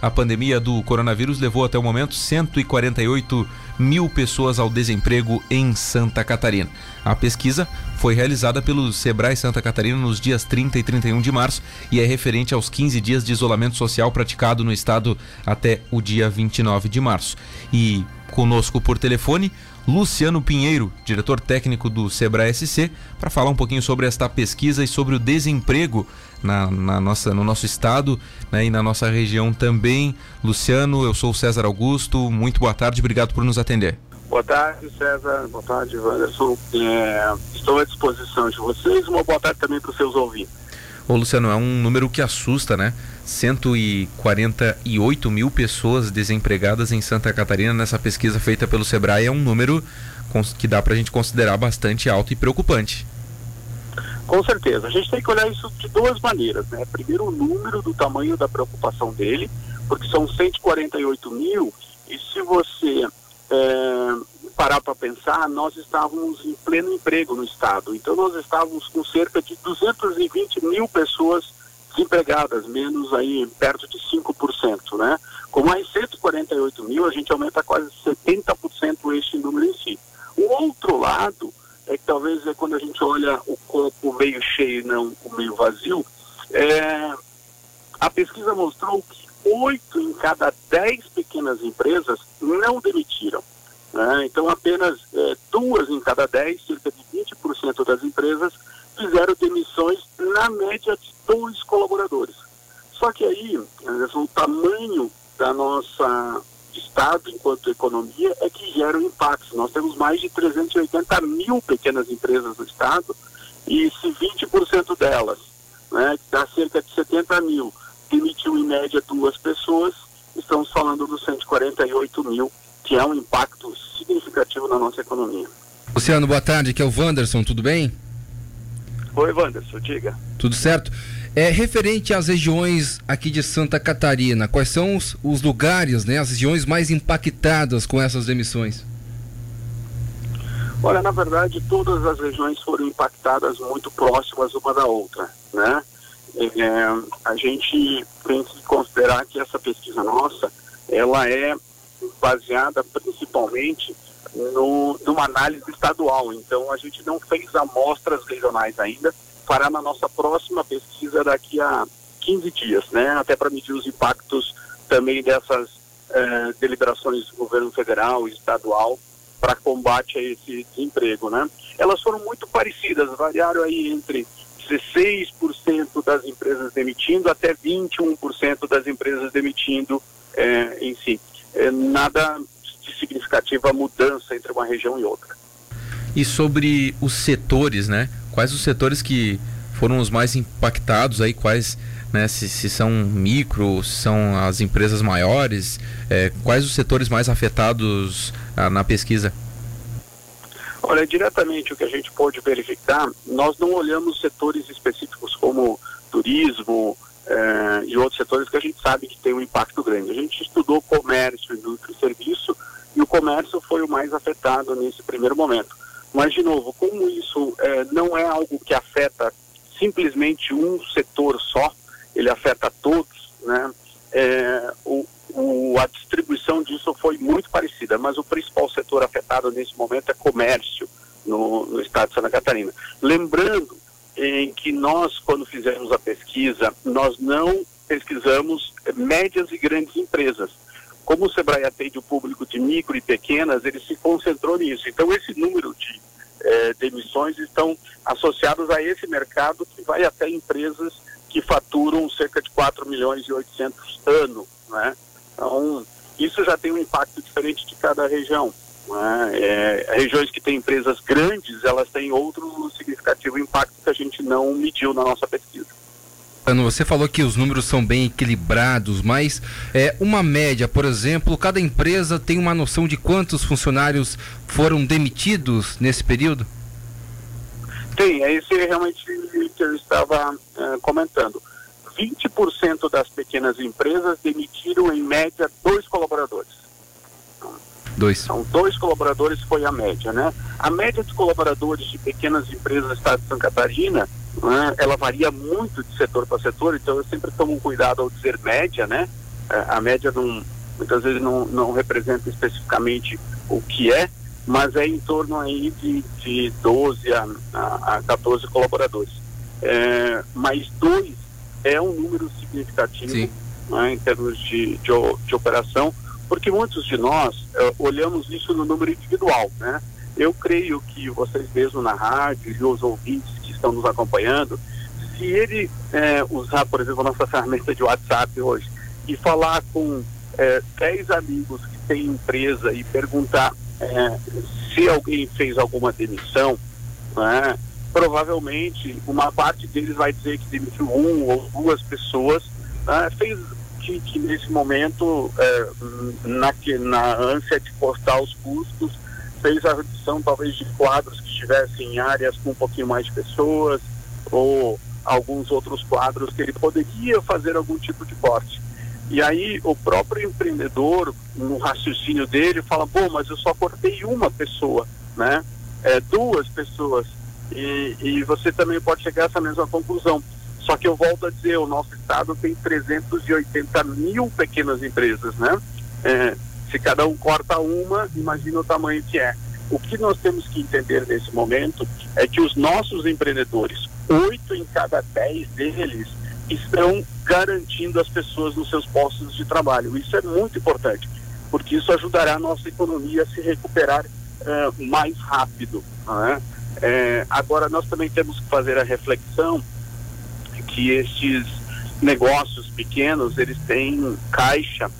a pandemia do coronavírus levou até o momento 148 mil pessoas ao desemprego em Santa Catarina. A pesquisa foi realizada pelo Sebrae Santa Catarina nos dias 30 e 31 de março e é referente aos 15 dias de isolamento social praticado no estado até o dia 29 de março. E conosco por telefone, Luciano Pinheiro, diretor técnico do Sebrae SC, para falar um pouquinho sobre esta pesquisa e sobre o desemprego na, na nossa, no nosso estado né, e na nossa região também. Luciano, eu sou o César Augusto, muito boa tarde, obrigado por nos atender. Boa tarde, César. Boa tarde, Wanderson. É, estou à disposição de vocês. Uma boa tarde também para os seus ouvintes. Ô, Luciano, é um número que assusta, né? 148 mil pessoas desempregadas em Santa Catarina nessa pesquisa feita pelo Sebrae é um número que dá para a gente considerar bastante alto e preocupante. Com certeza. A gente tem que olhar isso de duas maneiras, né? Primeiro, o número do tamanho da preocupação dele, porque são 148 mil, e se você é, parar para pensar, nós estávamos em pleno emprego no Estado. Então, nós estávamos com cerca de 220 mil pessoas desempregadas, menos aí perto de 5%, né? Com mais 148 mil, a gente aumenta quase 70% este número em si. O outro lado é que talvez é quando a gente olha o copo meio cheio e não o meio vazio, é, a pesquisa mostrou que oito em cada dez pequenas empresas não demitiram. Né? Então, apenas é, duas em cada dez, cerca de 20% das empresas, fizeram demissões na média de dois colaboradores. Só que aí, o tamanho da nossa Estado enquanto economia é que gera um impacto. Nós temos mais de 380 mil pequenas empresas no Estado e se 20% delas, né, dá cerca de 70 mil, demitiu em média duas pessoas, estamos falando dos 148 mil, que é um impacto significativo na nossa economia. Luciano, boa tarde, aqui é o Wanderson, tudo bem? Oi, Wanderson, diga. Tudo certo? É, referente às regiões aqui de Santa Catarina, quais são os, os lugares, né, as regiões mais impactadas com essas demissões? Olha, na verdade, todas as regiões foram impactadas muito próximas uma da outra, né? É, a gente tem que considerar que essa pesquisa nossa, ela é baseada principalmente no, numa análise estadual. Então, a gente não fez amostras regionais ainda, fará na nossa próxima pesquisa daqui a 15 dias, né? Até para medir os impactos também dessas eh, deliberações do governo federal e estadual para combate a esse desemprego, né? Elas foram muito parecidas, variaram aí entre 16% das empresas demitindo até 21% das empresas demitindo eh, em si. Eh, nada de significativa mudança entre uma região e outra. E sobre os setores, né? Quais os setores que foram os mais impactados aí? Quais, né? Se, se são micro, se são as empresas maiores? É, quais os setores mais afetados ah, na pesquisa? Olha, diretamente o que a gente pode verificar, nós não olhamos setores específicos como turismo eh, e outros setores que a gente sabe que tem um impacto grande. A gente estudou comércio, indústria e serviço e o comércio foi o mais afetado nesse primeiro momento. Mas, de novo, como isso é, não é algo que afeta simplesmente um setor só, ele afeta todos, né? É, o, o, a distribuição disso foi muito parecida, mas o principal setor afetado nesse momento é comércio no, no estado de Santa Catarina. Lembrando em que nós, quando fizemos a pesquisa, nós não pesquisamos médias e grandes empresas como o Sebrae atende o público de micro e pequenas, ele se concentrou nisso. Então, esse número de eh, demissões estão associados a esse mercado que vai até empresas que faturam cerca de 4 milhões e 800 ano. Né? Então, isso já tem um impacto diferente de cada região. Né? É, regiões que têm empresas grandes, elas têm outro significativo impacto que a gente não mediu na nossa pesquisa. Você falou que os números são bem equilibrados, mas é, uma média, por exemplo, cada empresa tem uma noção de quantos funcionários foram demitidos nesse período? Tem, é isso realmente que eu estava é, comentando. 20% das pequenas empresas demitiram em média dois colaboradores. Dois. São dois colaboradores foi a média, né? A média de colaboradores de pequenas empresas do estado de Santa Catarina né, ela varia muito de setor para setor, então eu sempre tomo cuidado ao dizer média, né? é, a média não, muitas vezes não, não representa especificamente o que é, mas é em torno aí de, de 12 a, a, a 14 colaboradores. É, mas dois é um número significativo né, em termos de, de, de, operação, porque muitos de nós é, olhamos isso no número individual, né? Eu creio que vocês mesmo na rádio e os ouvintes que estão nos acompanhando, se ele é, usar, por exemplo, a nossa ferramenta de WhatsApp hoje e falar com é, 10 amigos que têm empresa e perguntar é, se alguém fez alguma demissão, né, provavelmente uma parte deles vai dizer que demitiu um ou duas pessoas, né, fez que, que, nesse momento, é, na, na ânsia de cortar os custos, fez a redução talvez de quadros que estivessem em áreas com um pouquinho mais de pessoas ou alguns outros quadros que ele poderia fazer algum tipo de corte. E aí o próprio empreendedor, no raciocínio dele, fala, bom, mas eu só cortei uma pessoa, né? É, duas pessoas. E, e você também pode chegar a essa mesma conclusão. Só que eu volto a dizer, o nosso estado tem 380 mil pequenas empresas, né? É, se cada um corta uma, imagina o tamanho que é. O que nós temos que entender nesse momento é que os nossos empreendedores, oito em cada dez deles, estão garantindo as pessoas nos seus postos de trabalho. Isso é muito importante, porque isso ajudará a nossa economia a se recuperar uh, mais rápido. Né? É, agora, nós também temos que fazer a reflexão que estes negócios pequenos, eles têm caixa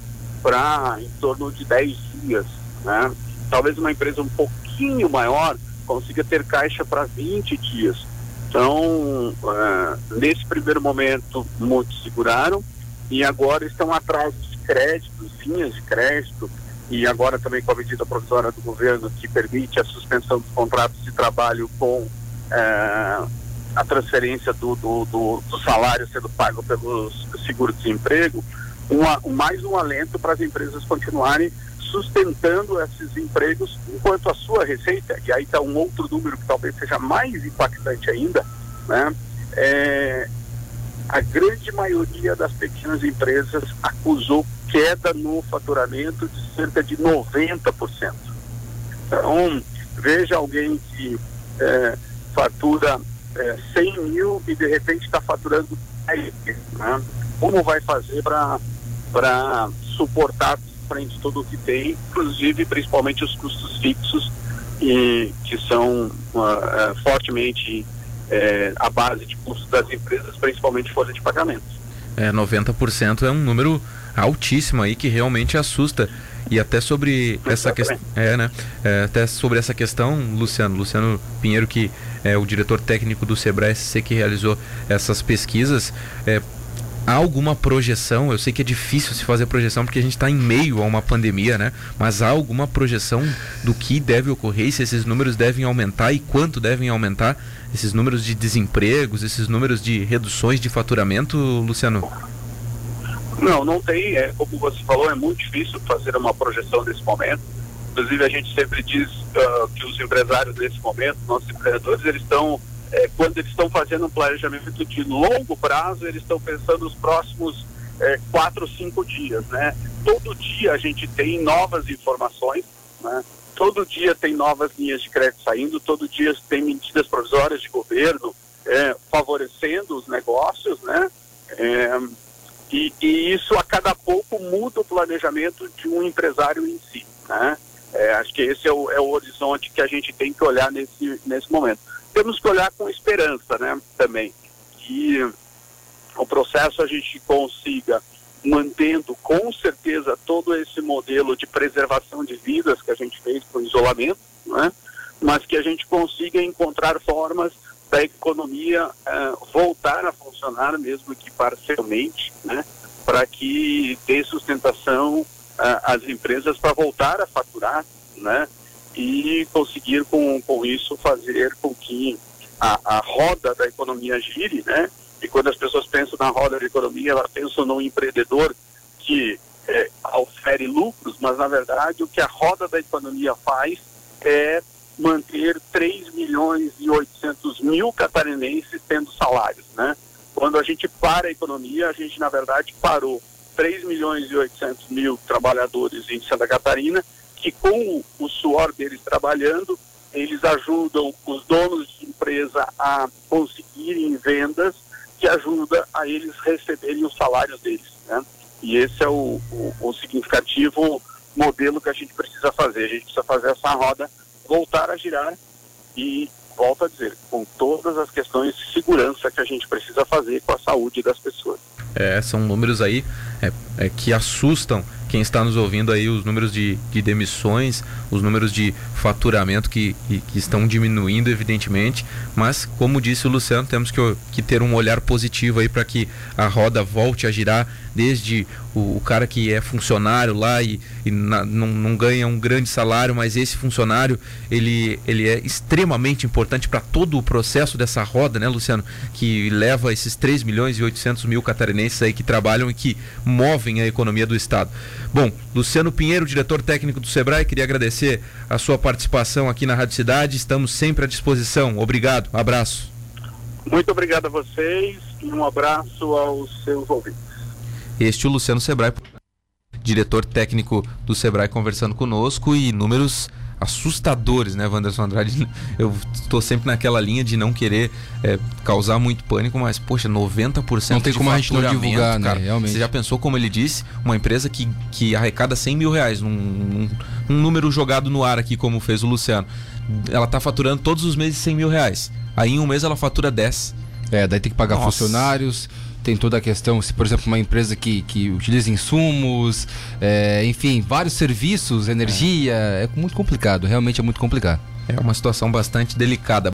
para em torno de 10 dias. Né? Talvez uma empresa um pouquinho maior consiga ter caixa para 20 dias. Então, uh, nesse primeiro momento, muitos seguraram e agora estão atrás de créditos, linhas de crédito, e agora também com a medida provisória do governo que permite a suspensão dos contratos de trabalho com uh, a transferência do, do, do, do, salário sendo pago pelos seguro-desemprego, um, mais um alento para as empresas continuarem sustentando esses empregos enquanto a sua receita, e aí está um outro número que talvez seja mais impactante ainda, né? É, a grande maioria das pequenas empresas acusou queda no faturamento de cerca de 90%. Então, veja alguém que é, fatura é, 100 mil e de repente está faturando 10 né? Como vai fazer para suportar frente tudo o que tem, inclusive principalmente os custos fixos e que são uh, uh, fortemente uh, a base de custos das empresas, principalmente folha de pagamentos. É, 90% é um número altíssimo aí que realmente assusta. E até sobre essa questão. É, né? É, até sobre essa questão, Luciano, Luciano Pinheiro, que é o diretor técnico do Sebrae SC que realizou essas pesquisas. É, há alguma projeção? Eu sei que é difícil se fazer projeção porque a gente está em meio a uma pandemia, né? Mas há alguma projeção do que deve ocorrer, se esses números devem aumentar e quanto devem aumentar esses números de desempregos, esses números de reduções de faturamento, Luciano? Não, não tem. É, como você falou, é muito difícil fazer uma projeção nesse momento. Inclusive, a gente sempre diz uh, que os empresários nesse momento, nossos empreendedores, eles estão é, quando eles estão fazendo um planejamento de longo prazo, eles estão pensando nos próximos é, quatro, cinco dias, né? Todo dia a gente tem novas informações, né? Todo dia tem novas linhas de crédito saindo, todo dia tem medidas provisórias de governo é, favorecendo os negócios, né? E, e, isso a cada pouco muda o planejamento de um empresário em si, né? É, acho que esse é o, é o horizonte que a gente tem que olhar nesse, nesse momento. Temos que olhar com esperança, né, também, que o processo a gente consiga mantendo com certeza todo esse modelo de preservação de vidas que a gente fez com isolamento, né, mas que a gente consiga encontrar formas da economia uh, voltar a funcionar, mesmo que parcialmente, né, para que dê sustentação às empresas para voltar a faturar, né, e conseguir com, com isso fazer com que a, a roda da economia gire, né? E quando as pessoas pensam na roda da economia, elas pensam no empreendedor que é, ofere lucros, mas na verdade o que a roda da economia faz é manter 3 milhões e 800 mil catarinenses tendo salários, né? Quando a gente para a economia, a gente na verdade parou 3 milhões e 800 mil trabalhadores em Santa Catarina, que com o suor deles trabalhando, eles ajudam os donos de empresa a conseguirem vendas que ajuda a eles receberem os salários deles. Né? E esse é o, o, o significativo modelo que a gente precisa fazer. A gente precisa fazer essa roda voltar a girar e, volto a dizer, com todas as questões de segurança que a gente precisa fazer com a saúde das pessoas. É, são números aí é, é, que assustam quem está nos ouvindo aí, os números de, de demissões, os números de faturamento que, que, que, estão diminuindo, evidentemente, mas como disse o Luciano, temos que, que ter um olhar positivo aí para que a roda volte a girar, desde o, o cara que é funcionário lá e, e na, não, não ganha um grande salário, mas esse funcionário ele, ele é extremamente importante para todo o processo dessa roda, né, Luciano? Que leva esses 3 milhões e 800 mil catarinenses aí que trabalham e que movem a economia do Estado. Bom, Luciano Pinheiro, diretor técnico do Sebrae, queria agradecer a sua participação aqui na Rádio Cidade. Estamos sempre à disposição. Obrigado, abraço. Muito obrigado a vocês e um abraço aos seus ouvintes. Este é o Luciano Sebrae, diretor técnico do Sebrae, conversando conosco e números assustadores, né, Wanderson Andrade? Eu estou sempre naquela linha de não querer é, causar muito pânico, mas, poxa, 90% Não tem como a gente não divulgar, cara, né? Realmente. Você já pensou, como ele disse, uma empresa que, que arrecada 100 mil reais, num, num, um número jogado no ar aqui, como fez o Luciano. Ela está faturando todos os meses 100 mil reais. Aí em um mês ela fatura 10. É, daí tem que pagar Nossa. funcionários tem toda a questão, se por exemplo uma empresa que, que utiliza insumos, é, enfim, vários serviços, energia, é. é muito complicado, realmente é muito complicado. É uma situação bastante delicada.